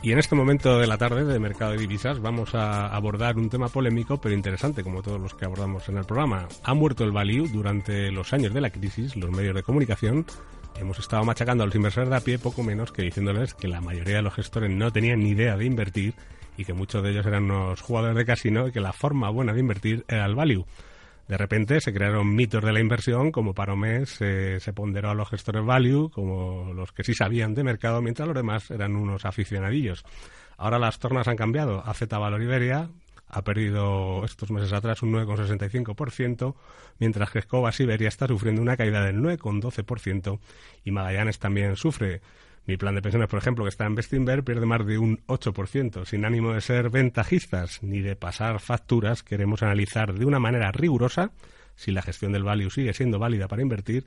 Y en este momento de la tarde de Mercado de Divisas vamos a abordar un tema polémico pero interesante como todos los que abordamos en el programa. Ha muerto el value durante los años de la crisis, los medios de comunicación. Hemos estado machacando a los inversores de a pie poco menos que diciéndoles que la mayoría de los gestores no tenían ni idea de invertir y que muchos de ellos eran unos jugadores de casino y que la forma buena de invertir era el value. De repente se crearon mitos de la inversión, como para un mes se ponderó a los gestores value, como los que sí sabían de mercado, mientras los demás eran unos aficionadillos. Ahora las tornas han cambiado. AZ Valor Iberia ha perdido estos meses atrás un 9,65%, mientras que Escoba Iberia está sufriendo una caída del 9,12% y Magallanes también sufre. Mi plan de pensiones, por ejemplo, que está en Bestinver, pierde más de un 8%. Sin ánimo de ser ventajistas ni de pasar facturas, queremos analizar de una manera rigurosa si la gestión del value sigue siendo válida para invertir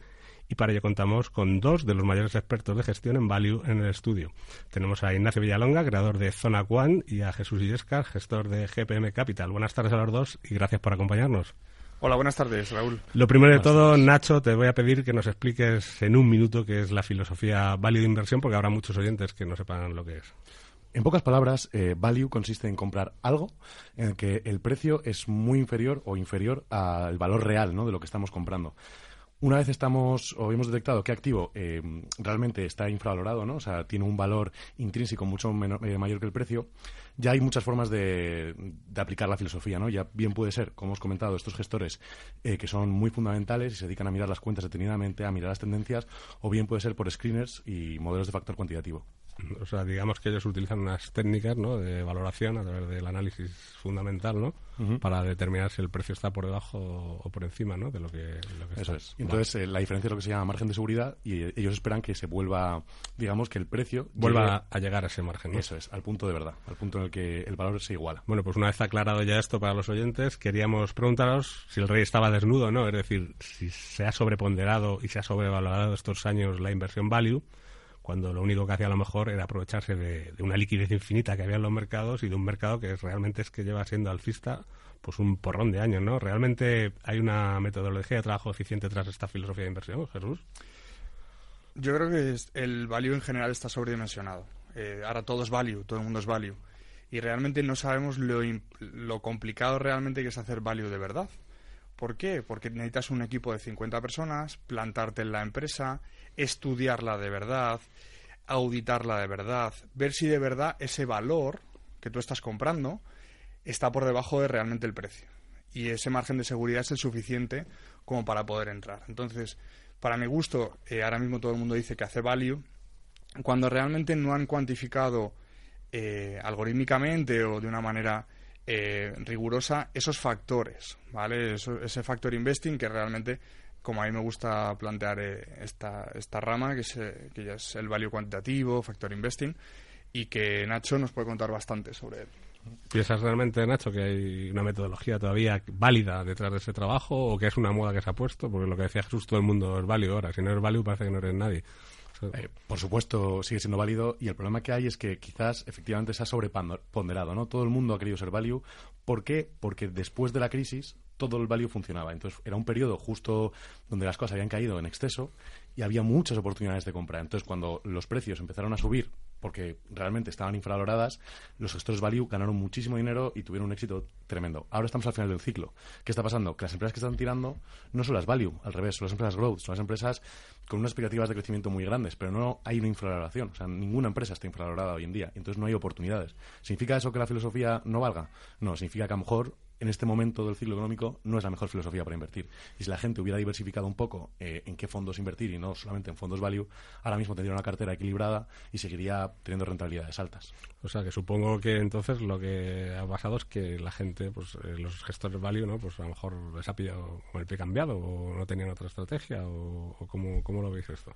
y para ello contamos con dos de los mayores expertos de gestión en value en el estudio. Tenemos a Ignacio Villalonga, creador de Zona One, y a Jesús Illescar, gestor de GPM Capital. Buenas tardes a los dos y gracias por acompañarnos. Hola, buenas tardes, Raúl. Lo primero de todo, Nacho, te voy a pedir que nos expliques en un minuto qué es la filosofía value de inversión, porque habrá muchos oyentes que no sepan lo que es. En pocas palabras, eh, value consiste en comprar algo en el que el precio es muy inferior o inferior al valor real ¿no? de lo que estamos comprando. Una vez estamos o hemos detectado que activo eh, realmente está infravalorado, ¿no? O sea, tiene un valor intrínseco mucho eh, mayor que el precio, ya hay muchas formas de, aplicar la filosofía, ¿no? Ya bien puede ser, como hemos comentado, estos gestores eh, que son muy fundamentales y se dedican a mirar las cuentas detenidamente, a mirar las tendencias, o bien puede ser por screeners y modelos de factor cuantitativo. O sea, digamos que ellos utilizan unas técnicas ¿no? de valoración a través del análisis fundamental, ¿no? Para determinar si el precio está por debajo o por encima, ¿no? De lo que, Eso es. Entonces, eh, la diferencia es lo que se llama margen de seguridad y eh, ellos esperan que se vuelva, digamos, que el precio... Vuelva a llegar a ese margen, Eso es, al punto de verdad, al punto en el que el valor se iguala. Bueno, pues una vez aclarado ya esto para los oyentes, queríamos preguntaros si el rey estaba desnudo o no, es decir, si se ha sobreponderado y se ha sobrevalorado estos años la inversión value cuando lo único que hacía a lo mejor era aprovecharse de, una liquidez infinita que había en los mercados y de un mercado que realmente es que lleva siendo alcista pues un porrón de años, ¿no? ¿Realmente hay una metodología de trabajo eficiente tras esta filosofía de inversión, Jesús? Yo creo que el value en general está sobredimensionado. Eh, ahora todo es value, todo el mundo es value. Y realmente no sabemos lo, lo complicado realmente que es hacer value de verdad. ¿Por qué? Porque necesitas un equipo de 50 personas, plantarte en la empresa, estudiarla de verdad, auditarla de verdad, ver si de verdad ese valor que tú estás comprando está por debajo de realmente el precio. Y ese margen de seguridad es el suficiente como para poder entrar. Entonces, para mi gusto, eh, ahora mismo todo el mundo dice que hace value, cuando realmente no han cuantificado eh, algorítmicamente o de una manera eh, rigurosa esos factores, ¿vale? ese factor investing que realmente como a mí me gusta plantear eh, esta, esta rama, que, es, eh, que ya es el value cuantitativo, factor investing, y que Nacho nos puede contar bastante sobre él. ¿Piensas realmente, Nacho, que hay una metodología todavía válida detrás de ese trabajo o que es una moda que se ha puesto? Porque lo que decía Jesús, todo el mundo es válido ahora. Si no eres válido, parece que no eres nadie. Eh, por supuesto, sigue siendo válido y el problema que hay es que quizás efectivamente se ha sobreponderado, ¿no? Todo el mundo ha querido ser value. ¿Por qué? Porque después de la crisis todo el value funcionaba. Entonces era un periodo justo donde las cosas habían caído en exceso y había muchas oportunidades de compra. Entonces cuando los precios empezaron a subir porque realmente estaban infravaloradas, los gestores value ganaron muchísimo dinero y tuvieron un éxito tremendo. Ahora estamos al final del ciclo. ¿Qué está pasando? Que las empresas que están tirando no son las value, al revés, son las empresas growth, son las empresas con unas expectativas de crecimiento muy grandes, pero no hay una infravaloración. O sea, ninguna empresa está infravalorada hoy en día, entonces no hay oportunidades. ¿Significa eso que la filosofía no valga? No, significa que a lo mejor en este momento del ciclo económico no es la mejor filosofía para invertir. Y si la gente hubiera diversificado un poco eh, en qué fondos invertir y no solamente en fondos value, ahora mismo tendría una cartera equilibrada y seguiría teniendo rentabilidades altas. O sea, que supongo que entonces lo que ha pasado es que la gente, pues eh, los gestores value, ¿no? Pues a lo mejor les ha pillado con el pie cambiado o no tenían otra estrategia o, cómo, cómo lo veis esto.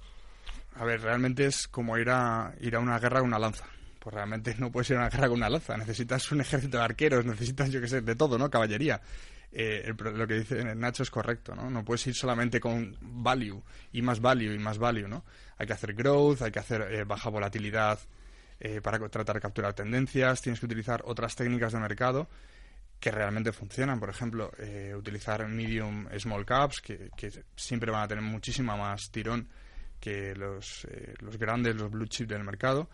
A ver, realmente es como ir a, ir a una guerra con una lanza. Pues realmente no puedes ir a una guerra con una lanza. Necesitas un ejército de arqueros, necesitas, yo qué sé, de todo, ¿no? Caballería. Eh, lo que dice Nacho es correcto, ¿no? No puedes ir solamente con value y más value y más value, ¿no? Hay que hacer growth, hay que hacer eh, baja volatilidad eh, para tratar de capturar tendencias, tienes que utilizar otras técnicas de mercado que realmente funcionan. Por ejemplo, utilizar medium small caps, que, siempre van a tener muchísima más tirón que los, los grandes, los blue chips del mercado.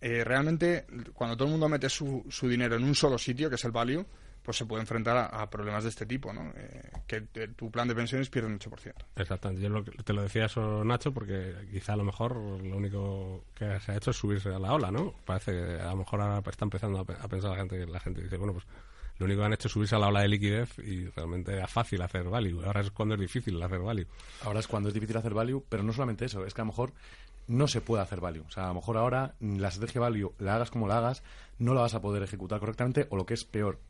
Realmente, cuando todo el mundo mete su, su dinero en un solo sitio, que es el value, pues se puede enfrentar a, problemas de este tipo, ¿no? Eh, que tu plan de pensiones pierde un 8%. Exactamente. Yo te lo decía eso, Nacho, porque quizá a lo mejor lo único que se ha hecho es subirse a la ola, ¿no? Parece que a lo mejor ahora está empezando a, pensar la gente, la gente dice, bueno, pues lo único que han hecho es subirse a la ola de liquidez y realmente era fácil hacer value. Ahora es cuando es difícil hacer value. Ahora es cuando es difícil hacer value, pero no solamente eso, es que a lo mejor no se puede hacer value. O sea, a lo mejor ahora la estrategia value, la hagas como la hagas, no la vas a poder ejecutar correctamente o lo que es peor,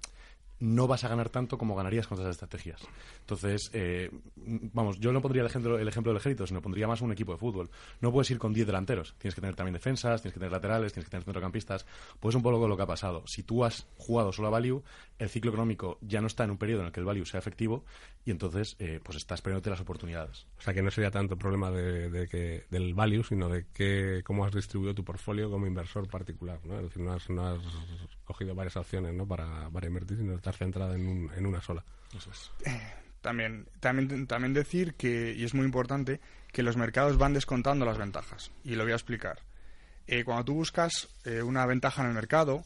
no vas a ganar tanto como ganarías con esas estrategias. Entonces, eh, vamos, yo no pondría el ejemplo, el ejemplo del ejército, sino pondría más un equipo de fútbol. No puedes ir con 10 delanteros. Tienes que tener también defensas, tienes que tener laterales, tienes que tener centrocampistas. Pues un poco lo que ha pasado. Si tú has jugado solo a value, el ciclo económico ya no está en un periodo en el que el value sea efectivo y entonces eh, pues estás perdiéndote las oportunidades. O sea que no sería tanto problema de, que, del value, sino de que, cómo has distribuido tu portfolio como inversor particular. ¿no? Es decir, no has, cogido varias opciones ¿no? para, para invertir, sino estar centrada en, en una sola. Eso es. También, también, también decir que, y es muy importante, que los mercados van descontando las ventajas. Y lo voy a explicar. Eh, cuando tú buscas eh, una ventaja en el mercado,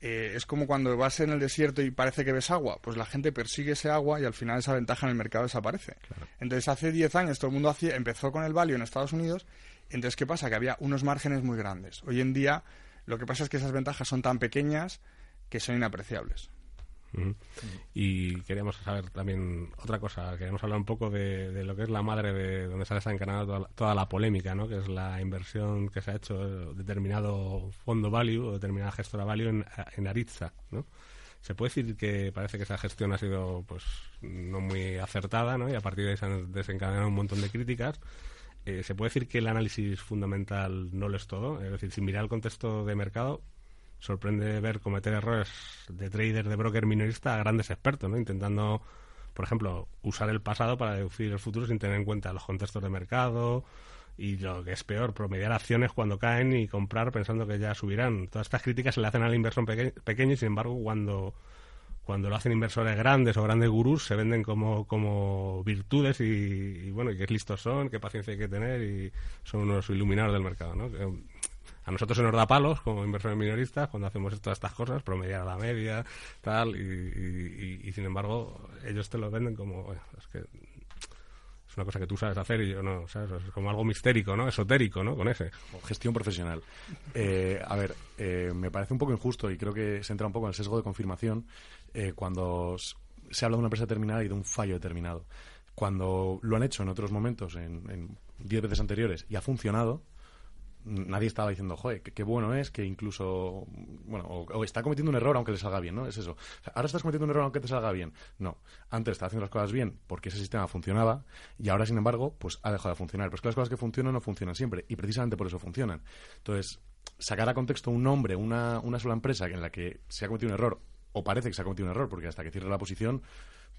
eh, es como cuando vas en el desierto y parece que ves agua, pues la gente persigue ese agua y al final esa ventaja en el mercado desaparece. Entonces hace 10 años todo el mundo hacía, empezó con el value en Estados Unidos, entonces ¿qué pasa? Que había unos márgenes muy grandes. Hoy en día lo que pasa es que esas ventajas son tan pequeñas que son inapreciables. Y queríamos saber también otra cosa, queríamos hablar un poco de, lo que es la madre de donde se ha desencadenado toda, toda, la polémica, ¿no? que es la inversión que se ha hecho de determinado fondo value o determinada gestora value en, en Aritza. ¿no? Se puede decir que parece que esa gestión ha sido pues no muy acertada ¿no? y a partir de ahí se han desencadenado un montón de críticas. Eh, se puede decir que el análisis fundamental no lo es todo, es decir, sin mirar el contexto de mercado, sorprende ver cometer errores de trader, de broker minorista a grandes expertos, ¿no? Intentando, por ejemplo, usar el pasado para deducir el futuro sin tener en cuenta los contextos de mercado y lo que es peor, promediar acciones cuando caen y comprar pensando que ya subirán. Todas estas críticas se le hacen al inversor pequeño y, sin embargo, cuando cuando lo hacen inversores grandes o grandes gurús se venden como, como virtudes y, bueno, y qué listos son, qué paciencia hay que tener y son unos iluminados del mercado, ¿no? A nosotros se nos da palos como inversores minoristas cuando hacemos todas estas cosas, promediar a la media, tal, y, sin embargo ellos te lo venden como, es una cosa que tú sabes hacer y yo no, ¿sabes? Es como algo mistérico, ¿no? Esotérico, ¿no? Con ese. Gestión profesional. Eh, a ver, eh, me parece un poco injusto y creo que se entra un poco en el sesgo de confirmación eh, cuando se habla de una empresa determinada y de un fallo determinado. Cuando lo han hecho en otros momentos, en 10 veces anteriores, y ha funcionado, nadie estaba diciendo, joder, qué, bueno es que incluso, bueno, o, está cometiendo un error aunque le salga bien, ¿no? Es eso. ahora estás cometiendo un error aunque te salga bien. No. Antes estaba haciendo las cosas bien porque ese sistema funcionaba y ahora, sin embargo, pues ha dejado de funcionar. Pero es que las cosas que funcionan no funcionan siempre y precisamente por eso funcionan. Entonces, sacar a contexto un nombre, una, una sola empresa en la que se ha cometido un error o parece que se ha cometido un error porque hasta que cierre la posición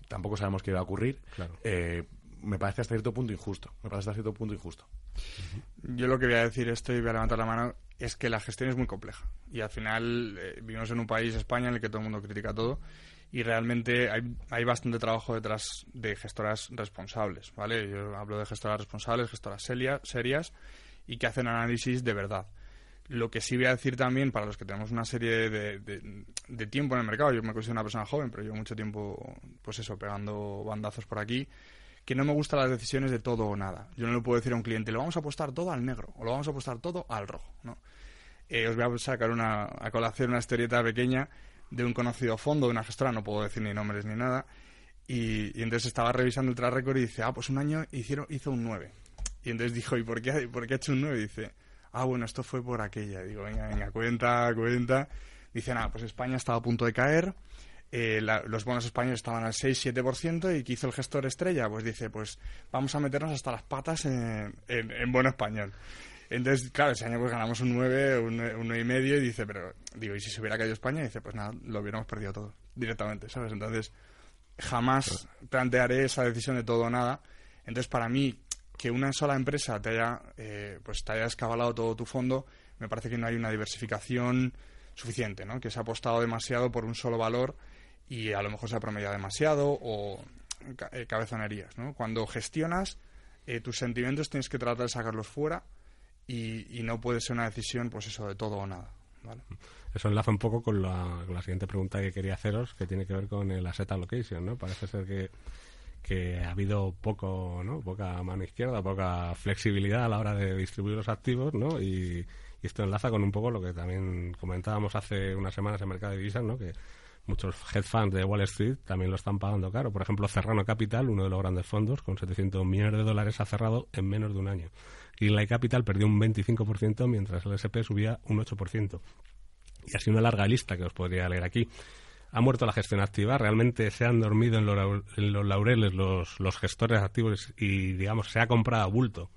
tampoco sabemos qué va a ocurrir. Eh, me parece hasta cierto punto injusto. Me parece hasta cierto punto injusto. Yo lo que voy a decir esto y voy a levantar la mano es que la gestión es muy compleja. Y al final eh, vivimos en un país, España, en el que todo el mundo critica todo y realmente hay, hay bastante trabajo detrás de gestoras responsables, ¿vale? Yo hablo de gestoras responsables, gestoras serias y que hacen análisis de verdad. Lo que sí voy a decir también, para los que tenemos una serie de, de, tiempo en el mercado, yo me considero una persona joven, pero llevo mucho tiempo, pues eso, pegando bandazos por aquí, que no me gustan las decisiones de todo o nada. Yo no le puedo decir a un cliente, lo vamos a apostar todo al negro o lo vamos a apostar todo al rojo, ¿no? Eh, os voy a sacar una, a colación una historieta pequeña de un conocido fondo, de una gestora, no puedo decir ni nombres ni nada, y, entonces estaba revisando el track record y dice, ah, pues un año hicieron, hizo un 9. Y entonces dijo, ¿y por qué, por qué ha hecho un 9? Y dice, ah, bueno, esto fue por aquella. digo, venga, venga, cuenta, cuenta. Dice, nada, pues España estaba a punto de caer, eh, los bonos españoles estaban al 6-7% y ¿qué hizo el gestor estrella? Pues dice, pues vamos a meternos hasta las patas en, en, bono español. Entonces, claro, ese año pues ganamos un 9, un, un 9 y medio y dice, pero, digo, ¿y si se hubiera caído España? Y dice, pues nada, lo hubiéramos perdido todo, directamente, ¿sabes? Entonces, jamás plantearé esa decisión de todo o nada. Entonces, para mí, que una sola empresa te haya, eh, pues te haya escabalado todo tu fondo, me parece que no hay una diversificación suficiente, ¿no? Que se ha apostado demasiado por un solo valor y a lo mejor se ha promediado demasiado o eh, cabezonerías, ¿no? Cuando gestionas eh, tus sentimientos tienes que tratar de sacarlos fuera y, no puede ser una decisión, pues eso, de todo o nada, Eso enlaza un poco con la, con la siguiente pregunta que quería haceros, que tiene que ver con el asset allocation, ¿no? Parece ser que que ha habido poco, ¿no? poca mano izquierda, poca flexibilidad a la hora de distribuir los activos, ¿no? Y, esto enlaza con un poco lo que también comentábamos hace unas semanas en mercado de divisas, ¿no? Que muchos hedge funds de Wall Street también lo están pagando caro. Por ejemplo, Serrano Capital, uno de los grandes fondos, con 700 millones de dólares, ha cerrado en menos de un año. Y Capital perdió un 25%, mientras el SP subía un 8%. Y así una larga lista que os podría leer aquí ha muerto la gestión activa, realmente se han dormido en los, laureles los, gestores activos y, digamos, se ha comprado a bulto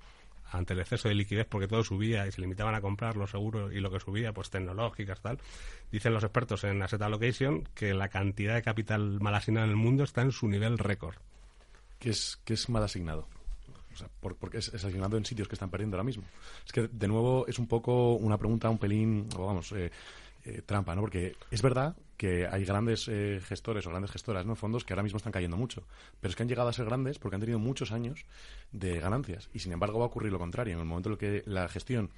ante el exceso de liquidez porque todo subía y se limitaban a comprar los seguros y lo que subía, pues tecnológicas, tal. Dicen los expertos en Asset Allocation que la cantidad de capital mal asignado en el mundo está en su nivel récord. ¿Qué es, es mal asignado? Porque es, asignado en sitios que están perdiendo ahora mismo. Es que, de nuevo, es un poco una pregunta un pelín, vamos, eh, eh, trampa, ¿no? Porque es verdad que hay grandes eh, gestores o grandes gestoras, ¿no? Fondos que ahora mismo están cayendo mucho. Pero es que han llegado a ser grandes porque han tenido muchos años de ganancias. Y sin embargo va a ocurrir lo contrario. En el momento en el que la gestión,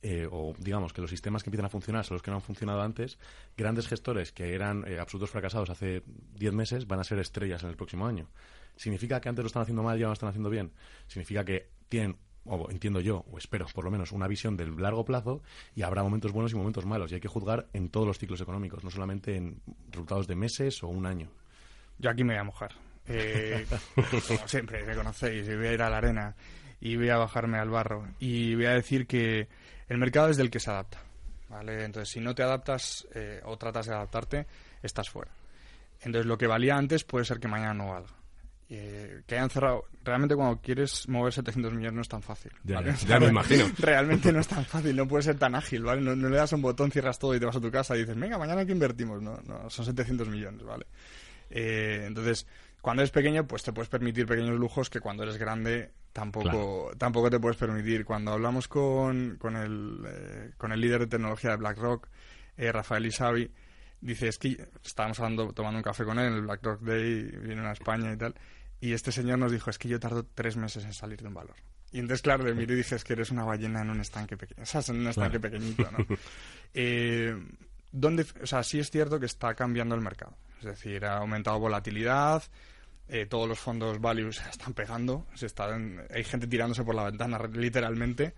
eh, o digamos que los sistemas que empiezan a funcionar son los que no han funcionado antes, grandes gestores que eran eh, absolutos fracasados hace 10 meses van a ser estrellas en el próximo año. ¿Significa que antes lo están haciendo mal y ahora lo están haciendo bien? Significa que tienen o entiendo yo, o espero por lo menos, una visión del largo plazo y habrá momentos buenos y momentos malos. Y hay que juzgar en todos los ciclos económicos, no solamente en resultados de meses o un año. Yo aquí me voy a mojar. Eh, como siempre, me conocéis, voy a ir a la arena y voy a bajarme al barro. Y voy a decir que el mercado es del que se adapta. ¿vale? Entonces, si no te adaptas eh, o tratas de adaptarte, estás fuera. Entonces, lo que valía antes puede ser que mañana no valga. Eh, que hayan cerrado. Realmente cuando quieres mover 700 millones no es tan fácil. Ya, me imagino. Realmente no es tan fácil, no puede ser tan ágil, ¿vale? No, le das un botón, cierras todo y te vas a tu casa y dices, venga, mañana que invertimos. No, no, son 700 millones, ¿vale? Eh, entonces, cuando eres pequeño, pues te puedes permitir pequeños lujos que cuando eres grande tampoco, tampoco te puedes permitir. Cuando hablamos con, con, el, eh, con el líder de tecnología de BlackRock, Rafael Isabi, dice, es que estábamos hablando, tomando un café con él en el BlackRock Day, vino a España y tal, y este señor nos dijo, es que yo tardo tres meses en salir de un valor. Y entonces, claro, le miré y dije, es que eres una ballena en un estanque pequeño. O sea, en un estanque pequeñito, ¿no? eh, ¿dónde, o sea, sí es cierto que está cambiando el mercado. Es decir, ha aumentado volatilidad, eh, todos los fondos value se están pegando, se están, hay gente tirándose por la ventana, literalmente.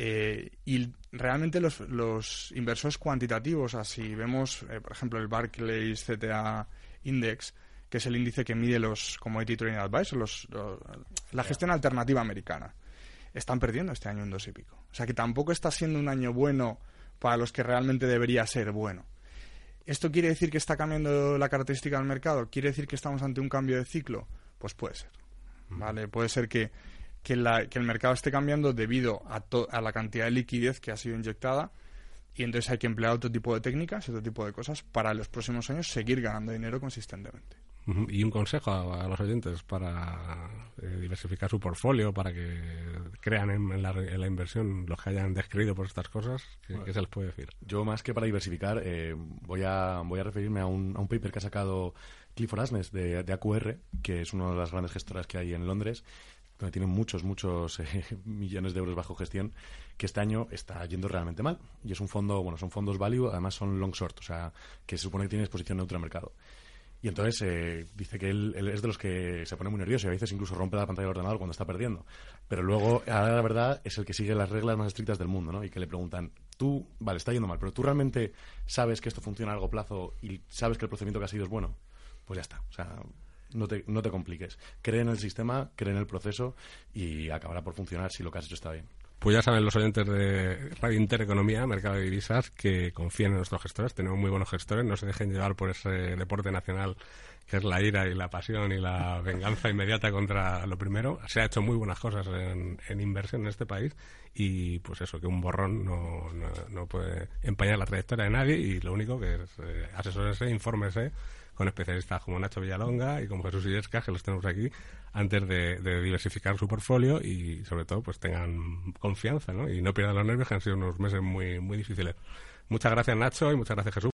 Eh, y realmente los, los, inversores cuantitativos, así vemos, eh, por ejemplo, el Barclays CTA Index, que es el índice que mide los Commodity Trading Advisors, la gestión alternativa americana. Están perdiendo este año un dos y pico. O sea que tampoco está siendo un año bueno para los que realmente debería ser bueno. ¿Esto quiere decir que está cambiando la característica del mercado? ¿Quiere decir que estamos ante un cambio de ciclo? Pues puede ser. ¿vale? Puede ser que, que, el mercado esté cambiando debido a, a la cantidad de liquidez que ha sido inyectada y entonces hay que emplear otro tipo de técnicas, otro tipo de cosas para los próximos años seguir ganando dinero consistentemente. Y un consejo a, los oyentes para eh, diversificar su portfolio, para que crean en, la, inversión los que hayan descrito por estas cosas, ¿qué, se les puede decir? Yo más que para diversificar, eh, voy, a, voy a referirme a un, a un paper que ha sacado Clifford Asnes de, de AQR, que es una de las grandes gestoras que hay en Londres, donde tienen muchos, muchos eh, millones de euros bajo gestión, que este año está yendo realmente mal. Y es un fondo, bueno, son fondos value, además son long short, o sea, que se supone que tiene exposición neutra al mercado. Y entonces eh, dice que él, es de los que se pone muy nervioso y a veces incluso rompe la pantalla del ordenador cuando está perdiendo. Pero luego, ahora la verdad, es el que sigue las reglas más estrictas del mundo, ¿no? Y que le preguntan, tú, vale, está yendo mal, pero tú realmente sabes que esto funciona a largo plazo y sabes que el procedimiento que ha sido es bueno. Pues ya está. O sea, no te, no te compliques. Cree en el sistema, cree en el proceso y acabará por funcionar si lo que has hecho está bien. Pues ya saben los oyentes de Radio Intereconomía, Mercado de Divisas, que confíen en nuestros gestores. Tenemos muy buenos gestores, no se dejen llevar por ese deporte nacional que es la ira y la pasión y la venganza inmediata contra lo primero. Se ha hecho muy buenas cosas en, inversión en este país y pues eso, que un borrón no, no, puede empañar la trayectoria de nadie y lo único que es eh, asesórese, infórmese con especialistas como Nacho Villalonga y como Jesús Illescas, que los tenemos aquí, antes de, diversificar su portfolio y sobre todo pues tengan confianza ¿no? y no pierdan los nervios, que han sido unos meses muy, muy difíciles. Muchas gracias Nacho y muchas gracias Jesús